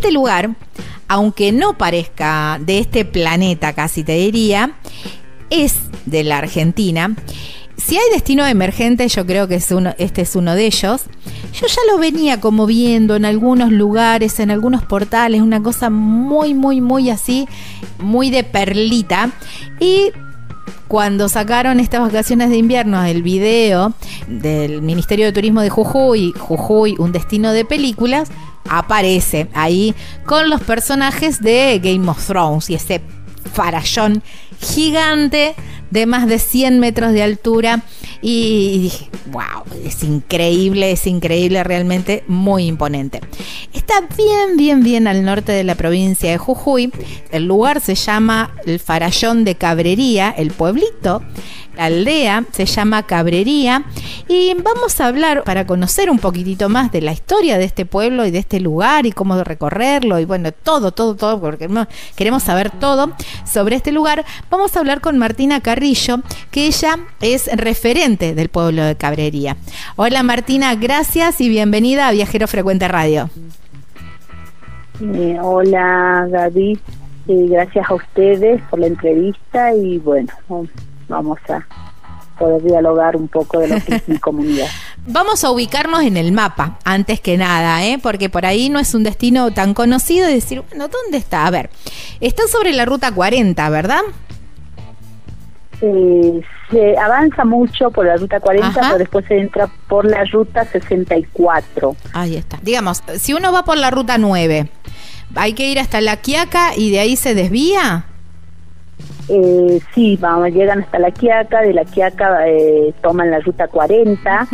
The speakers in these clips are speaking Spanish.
Este lugar, aunque no parezca de este planeta, casi te diría, es de la Argentina. Si hay destino emergente, yo creo que este es uno de ellos. Yo ya lo venía como viendo en algunos lugares, en algunos portales, una cosa muy, muy, muy así, muy de perlita. Y cuando sacaron estas vacaciones de invierno el video del Ministerio de Turismo de Jujuy, Jujuy, un destino de películas, aparece ahí con los personajes de Game of Thrones y ese farallón gigante de más de 100 metros de altura y dije, wow, es increíble, es increíble, realmente muy imponente. Está bien, bien, bien al norte de la provincia de Jujuy. El lugar se llama el Farallón de Cabrería, el pueblito aldea, se llama Cabrería y vamos a hablar para conocer un poquitito más de la historia de este pueblo y de este lugar y cómo recorrerlo y bueno, todo, todo, todo, porque queremos saber todo sobre este lugar. Vamos a hablar con Martina Carrillo, que ella es referente del pueblo de Cabrería. Hola Martina, gracias y bienvenida a Viajero Frecuente Radio. Eh, hola Gaby, eh, gracias a ustedes por la entrevista y bueno, vamos a poder dialogar un poco de lo que es mi comunidad. Vamos a ubicarnos en el mapa, antes que nada, ¿eh? porque por ahí no es un destino tan conocido y decir, bueno, ¿dónde está? A ver, está sobre la ruta 40, ¿verdad? Eh, se avanza mucho por la ruta 40, pero después se entra por la ruta 64. Ahí está. Digamos, si uno va por la ruta 9, hay que ir hasta La Quiaca y de ahí se desvía. Eh, sí, vamos, llegan hasta La Quiaca, de La Quiaca eh, toman la ruta 40,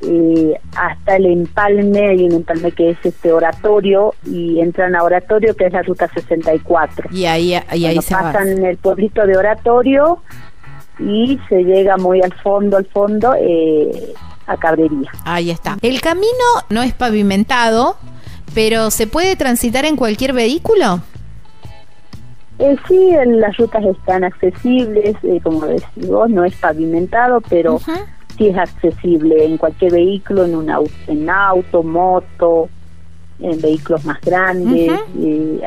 eh, hasta el empalme, hay un empalme que es este oratorio, y entran a oratorio, que es la ruta 64. Y ahí, y ahí se pasan el pueblito de oratorio y se llega muy al fondo, al fondo, eh, a Cabrería. Ahí está. El camino no es pavimentado, pero ¿se puede transitar en cualquier vehículo? Eh, sí, las rutas están accesibles, eh, como decís vos, no es pavimentado, pero sí es accesible en cualquier vehículo, en un auto, en auto moto, en vehículos más grandes.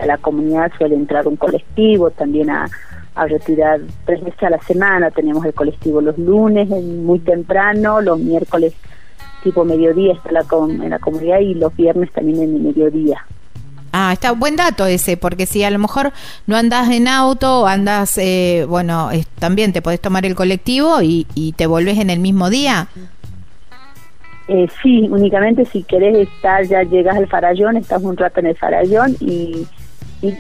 a la comunidad suele entrar un colectivo también a, retirar tres veces a la semana. Tenemos el colectivo los lunes, muy temprano, los miércoles tipo mediodía está la en la comunidad y los viernes también en el mediodía. Ah, está buen dato ese, porque si a lo mejor no andas en auto, andas, eh, bueno, también te podés tomar el colectivo y, te volvés en el mismo día. Eh, sí, únicamente si querés estar, ya llegas al farallón, estás un rato en el farallón y,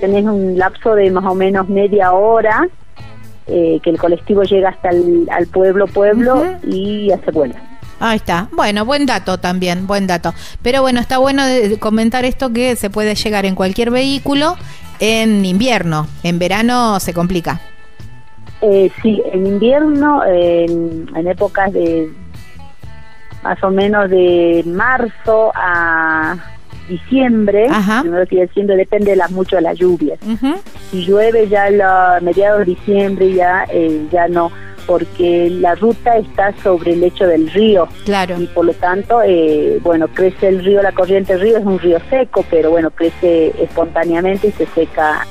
tenés un lapso de más o menos media hora eh, que el colectivo llega hasta el al pueblo, pueblo y ya se vuelve. Ahí está. Bueno, buen dato también, buen dato. Pero bueno, está bueno comentar esto que se puede llegar en cualquier vehículo en invierno. En verano se complica. Eh, sí, en invierno, en, épocas de más o menos de marzo a diciembre, Ajá. diciendo, depende de las, mucho de las lluvias. Si llueve ya a mediados de diciembre ya, eh, ya no porque la ruta está sobre el lecho del río. Claro. Y por lo tanto, eh, bueno, crece el río, la corriente del río es un río seco, pero bueno, crece espontáneamente y se seca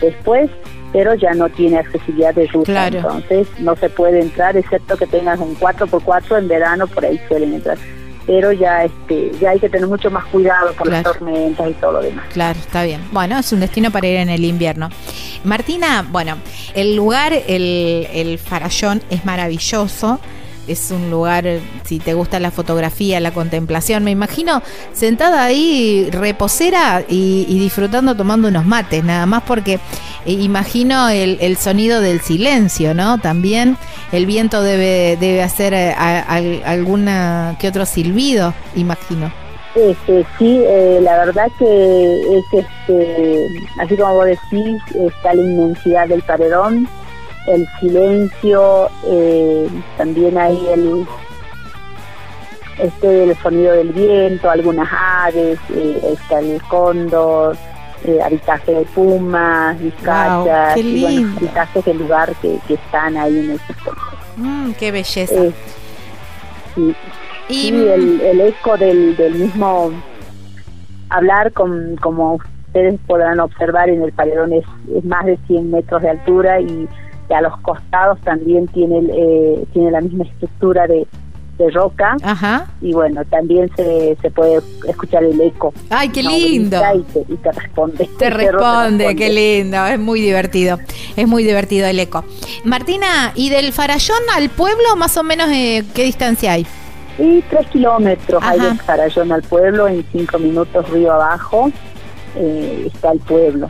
después, pero ya no tiene accesibilidad de ruta. Entonces no se puede entrar, excepto que tengas un 4x4 en verano, por ahí suelen entrar pero ya este ya hay que tener mucho más cuidado por las tormentas y todo lo demás. Claro, está bien. Bueno, es un destino para ir en el invierno. Martina, bueno, el lugar, el, el farallón es maravilloso es un lugar, si te gusta la fotografía, la contemplación, me imagino sentada ahí reposera y, disfrutando tomando unos mates, nada más porque eh, imagino el, sonido del silencio, ¿no? También el viento debe, debe hacer eh, alguna que otro silbido, imagino. Este, sí, eh, la verdad que es este, así como vos decís, está la inmensidad del paredón, el silencio, eh, también hay el este el sonido del viento, algunas aves, eh, está el cóndor, eh, habitaje de pumas, vizcachas, y bueno, habitajes del lugar que, están ahí en ese pueblo. Mm, qué belleza. sí, y el, el, eco del, del mismo hablar, con, como ustedes podrán observar, en el paredón es, es más de 100 metros de altura y, a los costados también tiene, eh, tiene la misma estructura de, de roca. Ajá. Y bueno, también se, se puede escuchar el eco. ¡Ay, qué lindo! Y te, responde. Te responde, qué lindo. Es muy divertido. Es muy divertido el eco. Martina, ¿y del Farallón al pueblo más o menos eh, qué distancia hay? Y tres kilómetros hay del Farallón al pueblo, en cinco minutos río abajo eh, está el pueblo.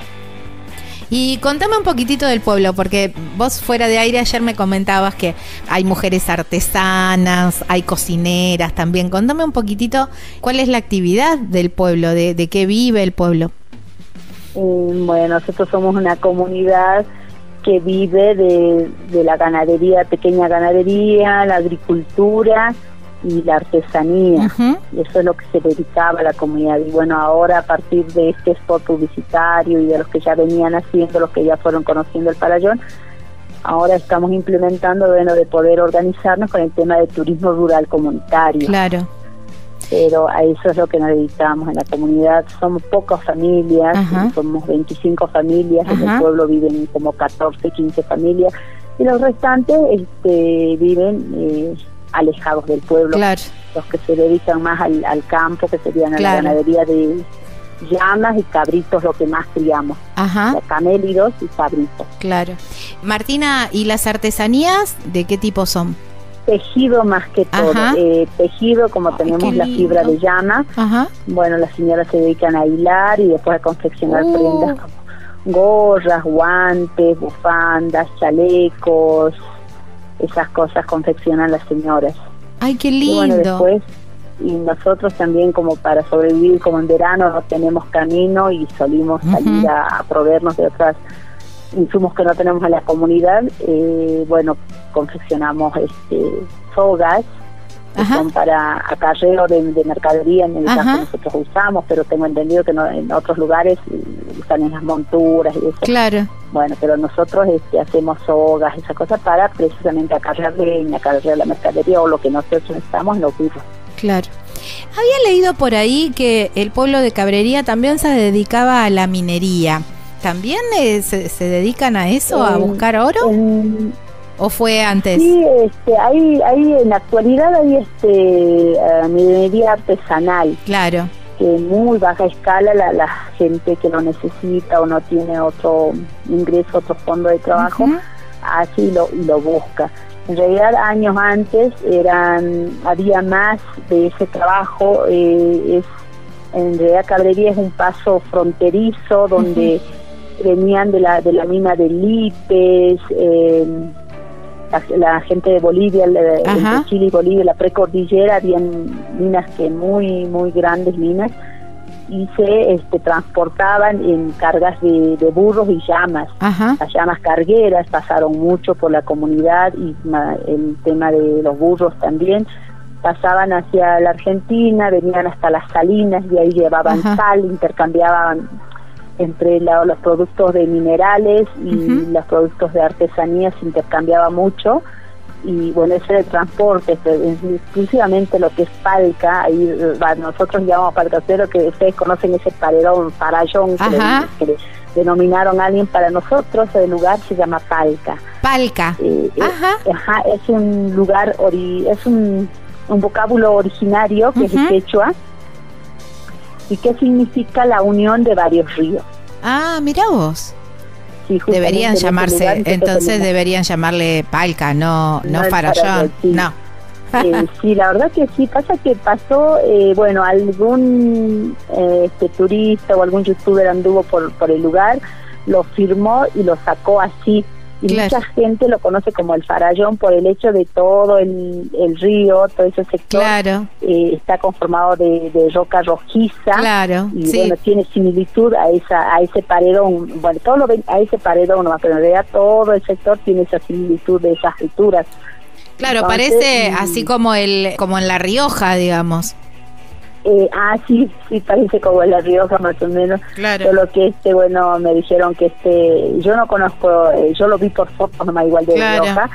Y contame un poquitito del pueblo, porque vos fuera de aire ayer me comentabas que hay mujeres artesanas, hay cocineras también. Contame un poquitito cuál es la actividad del pueblo, de, de qué vive el pueblo. Mm, bueno, nosotros somos una comunidad que vive de, de la ganadería, pequeña ganadería, la agricultura y la artesanía. y Eso es lo que se dedicaba a la comunidad. Y bueno, ahora a partir de este spot publicitario y de los que ya venían haciendo, los que ya fueron conociendo el Parayón, ahora estamos implementando, bueno, de poder organizarnos con el tema de turismo rural comunitario. Claro. Pero a eso es lo que nos dedicamos en la comunidad. Somos pocas familias, somos 25 familias, en el pueblo viven como 14, 15 familias, y los restantes este, viven... Eh, alejados del pueblo, los que se dedican más al, campo, que serían a la ganadería de llamas y cabritos, lo que más criamos, Ajá. camélidos y cabritos. Claro. Martina, ¿y las artesanías de qué tipo son? Tejido más que todo, eh, tejido como tenemos la fibra de llama, bueno, las señoras se dedican a hilar y después a confeccionar uh. prendas como gorras, guantes, bufandas, chalecos, esas cosas confeccionan las señoras. Ay, qué lindo. Y bueno, después, y nosotros también como para sobrevivir, como en verano no tenemos camino y solimos salir a, proveernos de otras insumos que no tenemos en la comunidad, eh, bueno, confeccionamos este sogas son para acarreo de, de mercadería en el caso que nosotros usamos, pero tengo entendido que en otros lugares usan en las monturas y eso. Claro. Bueno, pero nosotros este, hacemos sogas, esas cosas para precisamente acarrear leña, acarrear la mercadería o lo que nosotros necesitamos en los burros. Claro. Había leído por ahí que el pueblo de Cabrería también se dedicaba a la minería. ¿También eh, se, dedican a eso, a buscar oro? ¿O fue antes? Sí, este, hay, hay, en la actualidad hay este, uh, minería artesanal. Claro. Que en muy baja escala la, la gente que lo necesita o no tiene otro ingreso, otro fondo de trabajo, así lo, lo busca. En realidad años antes eran había más de ese trabajo. Eh, es En realidad Cabrería es un paso fronterizo donde venían de la, de la mina de Lipes, eh, la, gente de Bolivia, de, Chile y Bolivia, la precordillera, habían minas que muy, muy grandes minas y se este, transportaban en cargas de, burros y llamas. Las llamas cargueras pasaron mucho por la comunidad y el tema de los burros también. Pasaban hacia la Argentina, venían hasta las salinas y ahí llevaban sal, intercambiaban entre los productos de minerales y los productos de artesanía se intercambiaba mucho. Y bueno, ese era el transporte, exclusivamente lo que es palca, ahí nosotros llamamos palcacero, que ustedes conocen ese paredón, parayón, que le, denominaron a alguien para nosotros, el lugar se llama palca. Palca. Eh, eh, ajá. es un lugar, es un, un vocábulo originario que es el quechua, y qué significa la unión de varios ríos. Ah, mira vos. deberían llamarse, entonces deberían llamarle Palca, no, no, Farallón, no. Eh, sí, la verdad que sí, pasa que pasó, eh, bueno, algún eh, este, turista o algún youtuber anduvo por, por el lugar, lo firmó y lo sacó así, y mucha gente lo conoce como el Farallón por el hecho de todo el, el río, todo ese sector claro. eh, está conformado de, de, roca rojiza claro, y bueno tiene similitud a esa a ese paredón, bueno todo lo ven a ese paredón, pero en realidad todo el sector tiene esa similitud de esas alturas. Claro, parece así como el como en La Rioja, digamos. Eh, ah, sí, sí, parece como La Rioja más o menos. Claro. Solo que este, bueno, me dijeron que este, yo no conozco, eh, yo lo vi por fotos nomás igual de Claro. Rioja,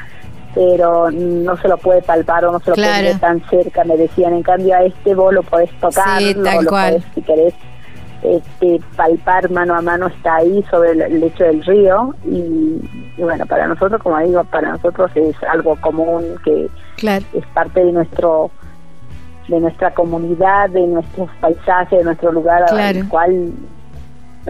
pero no se lo puede palpar o no se lo Claro. puede ver tan cerca, me decían. En cambio a este vos lo podés tocar, Sí, tal lo cual. podés, si querés, este, palpar mano a mano, está ahí sobre el, el lecho del río. Y, y bueno, para nosotros, como digo, para nosotros es algo común que Claro. es parte de nuestro de nuestra comunidad, de nuestros paisajes, de nuestro lugar Claro. al cual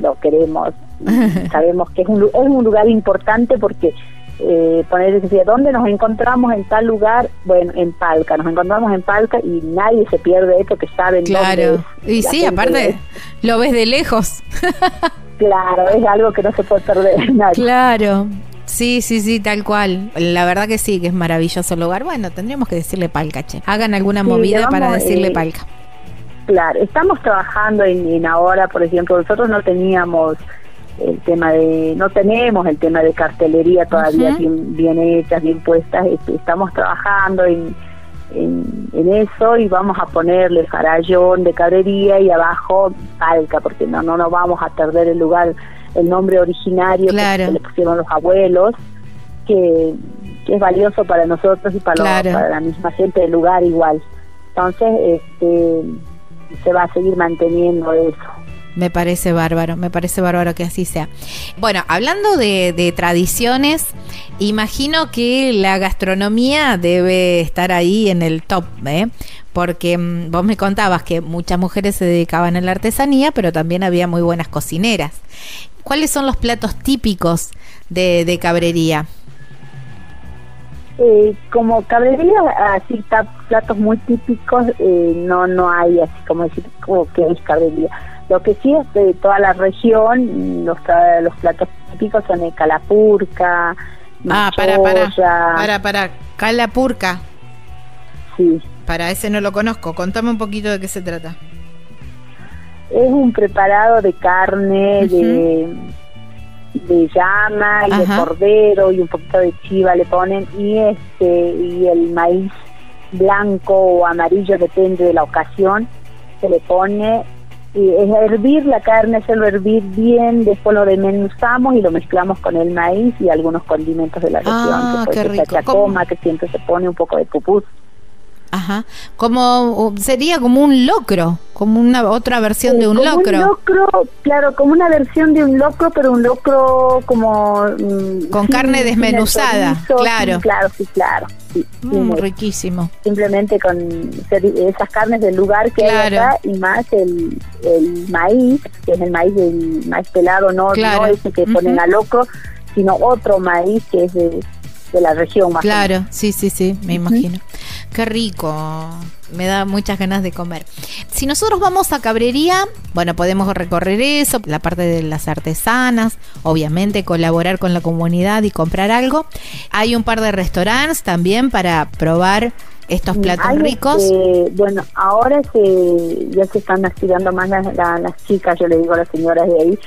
lo queremos. Sabemos que es un, es un lugar importante porque eh, poner decir, ¿dónde nos encontramos en tal lugar? Bueno, en Palca, nos encontramos en Palca y nadie se pierde esto que saben dónde Claro. es. Y La sí, aparte es- lo ves de lejos. claro, es algo que no se puede perder nadie. Claro. Sí, sí, sí, tal cual. La verdad que sí, que es maravilloso el lugar. Bueno, tendríamos que decirle palca, che. Hagan alguna Sí, movida vamos, para decirle eh, palca. Claro, estamos trabajando en, en ahora, por ejemplo, nosotros no teníamos el tema de, no tenemos el tema de cartelería todavía bien, bien hechas, bien puestas, este, estamos trabajando en, en, en eso y vamos a ponerle farallón de cabrería y abajo palca, porque no, no nos vamos a perder el lugar, el nombre originario Claro. que, le pusieron los abuelos, que, que es valioso para nosotros y para, los- para la misma gente del lugar igual. Entonces, este, se va a seguir manteniendo eso. Me parece bárbaro, me parece bárbaro que así sea. Bueno, hablando de, tradiciones, imagino que la gastronomía debe estar ahí en el top, ¿eh? Porque mm, vos me contabas que muchas mujeres se dedicaban a la artesanía, pero también había muy buenas cocineras. ¿Cuáles son los platos típicos de cabrería? Eh, como cabrería, así platos muy típicos, eh, no no hay así como decir como que es cabrería. Lo que sí es de toda la región, los, los platos típicos son el calapurca, Ah, para, para, para, para, calapurca. sí. Para ese no lo conozco. Contame un poquito de qué se trata. Es un preparado de carne, de, de llama y de cordero y un poquito de chiva le ponen y este y el maíz blanco o amarillo depende de la ocasión se le pone y es hervir la carne, hacerlo hervir bien, después lo desmenuzamos y lo mezclamos con el maíz y algunos condimentos de la región, Ah, que qué puede ser rico. chacoma, que siempre se pone un poco de pupús. Ajá. Como sería como un locro, como una otra versión de un como locro. Un locro, claro, como una versión de un locro, pero un locro como... mm, Con carne desmenuzada, chorizo, claro. claro, sí, claro. Mm, riquísimo. simplemente con esas carnes del lugar que hay Claro. acá y más el, el maíz, que es el maíz del maíz pelado, no, Claro. no ese que ponen Ujú. a locro, sino otro maíz que es de, de la región más. Claro, sí, sí, sí, me imagino. Qué rico. Me da muchas ganas de comer. Si nosotros vamos a Cabrería, bueno, podemos recorrer eso, la parte de las artesanas, obviamente colaborar con la comunidad y comprar algo. Hay un par de restaurantes también para probar estos platos Hay, ricos. este, bueno, ahora se, ya se están activando más las, la- las chicas, yo le digo a las señoras de ahí,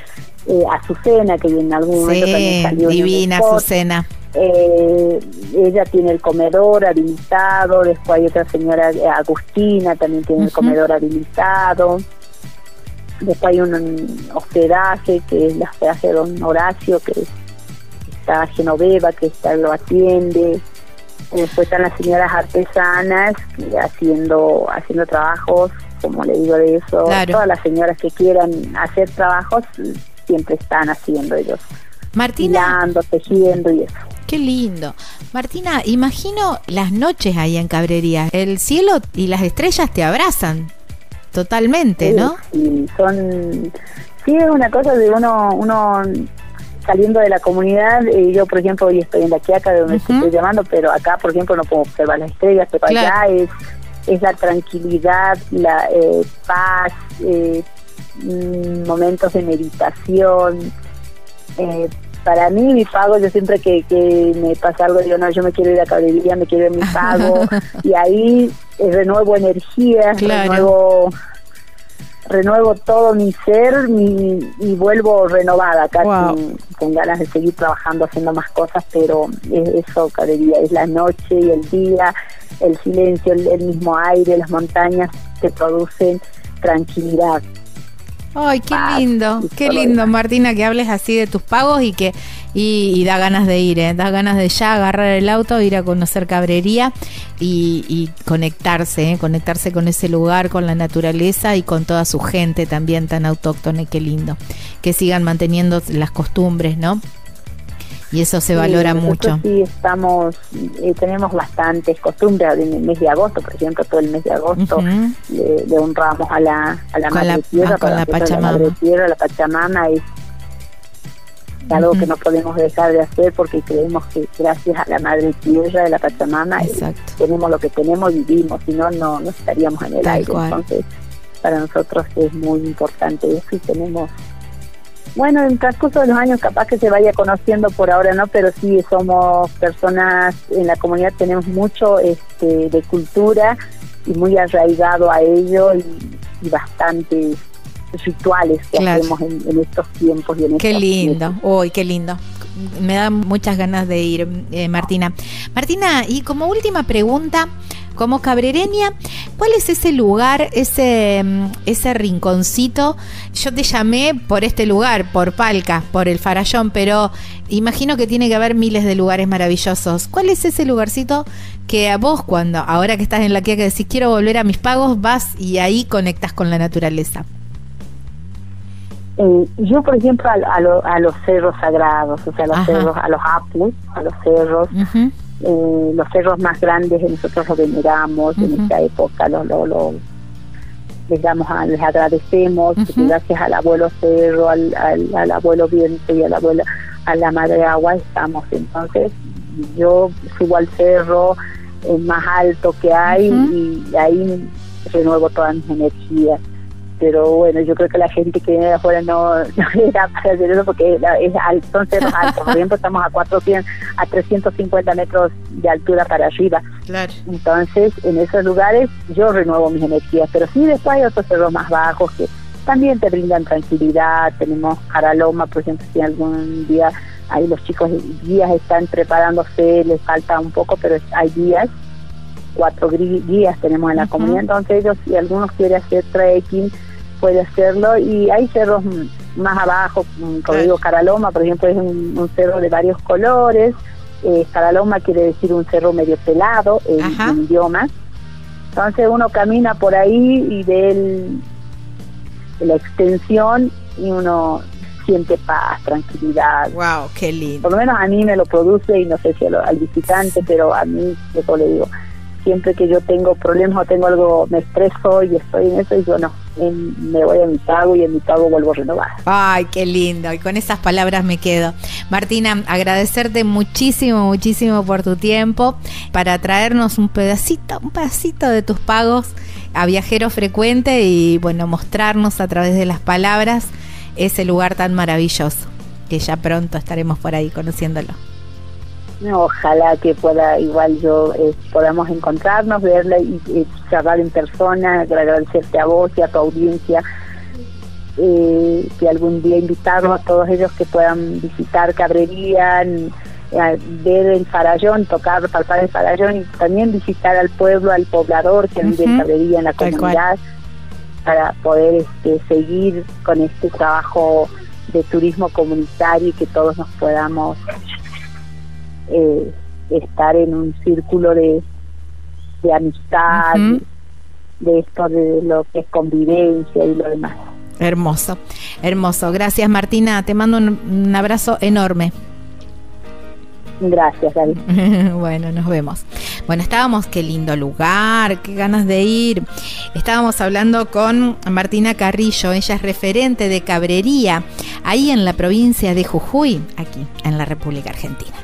eh, Azucena, que en algún momento también salió en el divina. Azucena. Eh, ella tiene el comedor habilitado, después hay otra señora, eh, Agustina, también tiene el comedor habilitado. Después hay un, un hospedaje, que es el hospedaje de don Horacio, que está Genoveva, que está, lo atiende. Después están las señoras artesanas que haciendo haciendo trabajos, como le digo de eso. Claro. Todas las señoras que quieran hacer trabajos siempre están haciendo ellos. Martina, tejiendo y eso. qué lindo. Martina, imagino las noches ahí en Cabrería. El cielo y las estrellas te abrazan totalmente, ¿no? Sí, son, sí es una cosa de uno, uno saliendo de la comunidad, eh, yo por ejemplo hoy estoy en la Quiaca de donde estoy llamando, pero acá por ejemplo no puedo observar las estrellas, pero Claro. allá es, es la tranquilidad, la eh, paz, eh, mm, momentos de meditación, eh, para mí mi pago, yo siempre que, que me pasa algo, digo, no, yo me quiero ir a Cabrería, me quiero ir a mi pago, y ahí eh, renuevo energía, renuevo renuevo todo mi ser y vuelvo renovada, casi con ganas de seguir trabajando, haciendo más cosas, pero eso, Cabrería, es la noche y el día, el silencio, el mismo aire, las montañas te producen tranquilidad. Ay, qué lindo, qué lindo, Martina, que hables así de tus pagos y que y, da ganas de ir, ¿eh? da ganas de ya agarrar el auto, ir a conocer Cabrería y, conectarse, ¿eh? conectarse con ese lugar, con la naturaleza y con toda su gente también tan autóctona, qué lindo, que sigan manteniendo las costumbres, ¿no? Y eso se valora mucho. Sí, estamos, eh, tenemos bastantes costumbres. En el mes de agosto, por ejemplo, todo el mes de agosto le, honramos a la, a la Madre Tierra, con la Pachamama. La Madre Tierra, la Pachamama es algo que no podemos dejar de hacer porque creemos que gracias a la Madre Tierra de la Pachamama eh, tenemos lo que tenemos y vivimos, si no, no, estaríamos en el aire. Entonces, para nosotros es muy importante eso y tenemos bueno, en el transcurso de los años capaz que se vaya conociendo por ahora, ¿no? Pero sí somos personas, en la comunidad tenemos mucho este, de cultura y muy arraigado a ello y, bastantes rituales que hacemos en, estos tiempos y en Qué lindo, uy, qué lindo me da muchas ganas de ir, eh, Martina. Martina, y como última pregunta, como cabrereña, ¿cuál es ese lugar, ese, mm, ese rinconcito? Yo te llamé por este lugar, por Palca, por el Farallón, pero imagino que tiene que haber miles de lugares maravillosos. ¿Cuál es ese lugarcito que a vos cuando, ahora que estás en la que decís quiero volver a mis pagos, vas y ahí conectas con la naturaleza? Eh, yo, por ejemplo, a, los cerros sagrados, o sea, a los cerros, a los apus, a los cerros, eh, los cerros más grandes nosotros los veneramos en esta época, los, les damos les agradecemos gracias al abuelo cerro, al, al, abuelo viento y al abuelo, a la madre agua estamos. Entonces, yo subo al cerro más alto que hay y ahí renuevo todas mis energías pero bueno, yo creo que la gente que viene de afuera no, no era para hacer eso porque es son cerros altos. Por ejemplo, estamos a 400, a 350 metros de altura para arriba. Claro. Entonces, en esos lugares yo renuevo mis energías, pero sí después hay otros cerros más bajos que también te brindan tranquilidad. Tenemos Jaraloma, por ejemplo, si algún día ahí los chicos guías están preparándose, les falta un poco, pero hay guías cuatro guías tenemos en la comunidad, entonces ellos si algunos quieren hacer trekking puede hacerlo y hay cerros más abajo, como digo Caraloma, por ejemplo, es un, cerro de varios colores, eh, Caraloma quiere decir un cerro medio pelado en, idiomas, entonces uno camina por ahí y ve la extensión y uno siente paz, tranquilidad. Wow, qué lindo. Por lo menos a mí me lo produce y no sé si al visitante, pero a mí, eso le digo, siempre que yo tengo problemas o tengo algo, me estreso y estoy en eso y yo no, me voy a mi pago y en mi pago vuelvo a renovar. Ay, qué lindo, y con esas palabras me quedo. Martina, agradecerte muchísimo, muchísimo por tu tiempo para traernos un pedacito, un pedacito de tus pagos a viajero frecuente y bueno, mostrarnos a través de las palabras ese lugar tan maravilloso, que ya pronto estaremos por ahí conociéndolo. Ojalá que pueda, igual yo, eh, podamos encontrarnos, verla y, y, charlar en persona, agradecerte a vos y a tu audiencia, eh, que algún día invitarnos a todos ellos que puedan visitar Cabrería, eh, ver el farallón, tocar, palpar el farallón y también visitar al pueblo, al poblador que vive en Cabrería, en la comunidad, para poder este, seguir con este trabajo de turismo comunitario y que todos nos podamos eh, estar en un círculo de, de amistad, de esto de lo que es convivencia y lo demás. Hermoso, hermoso. Gracias Martina, te mando un, abrazo enorme. Gracias, David. bueno, nos vemos. Bueno, estábamos, qué lindo lugar, qué ganas de ir. Estábamos hablando con Martina Carrillo, ella es referente de cabrería, ahí en la provincia de Jujuy, aquí en la República Argentina.